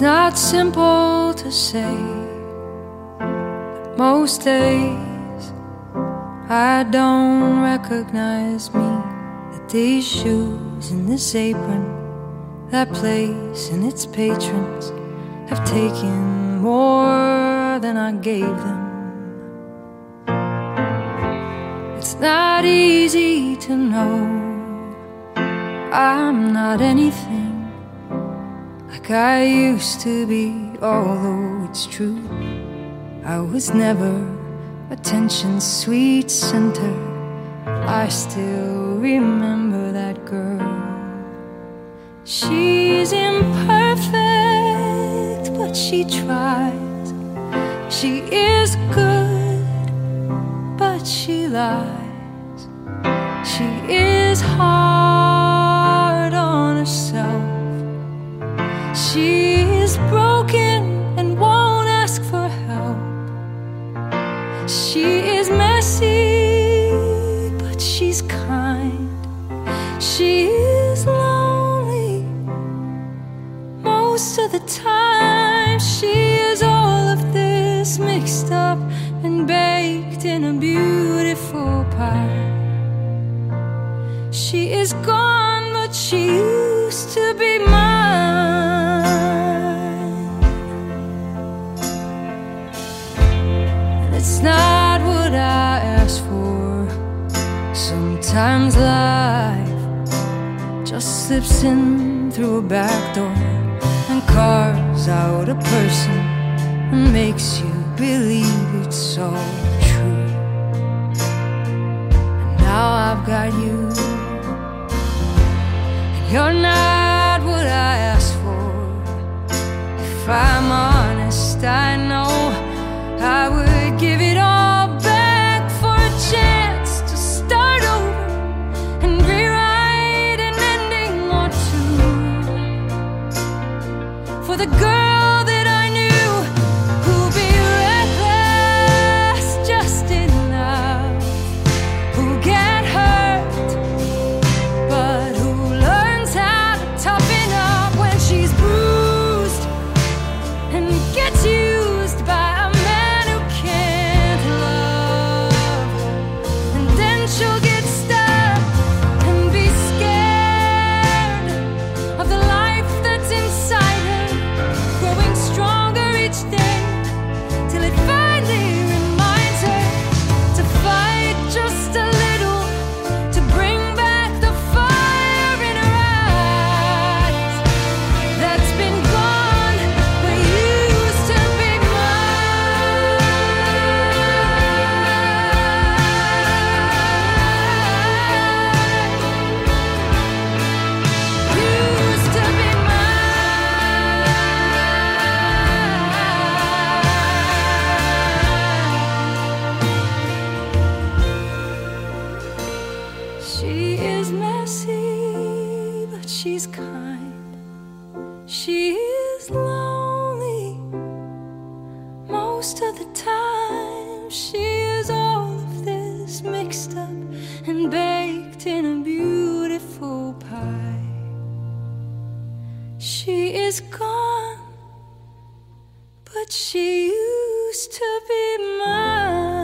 It's not simple to say. Most days I don't recognize me. That these shoes and this apron, that place and its patrons have taken more than I gave them. It's not easy to know I'm not anything like I used to be, although it's true. I was never attention's sweet center. I still remember that girl. She's imperfect, but she tries. She is good, but she lies. She is hard She is messy, but she's kind. She is lonely most of the time. She is all of this mixed up and baked in a beautiful pie. She is gone, but she Sometimes life just slips in through a back door and carves out a person and makes you believe it's so true. And now I've got you. And you're not what I asked for. If I'm honest, I know I would behind. She is lonely most of the time. She is all of this mixed up and baked in a beautiful pie. She is gone, but she used to be mine.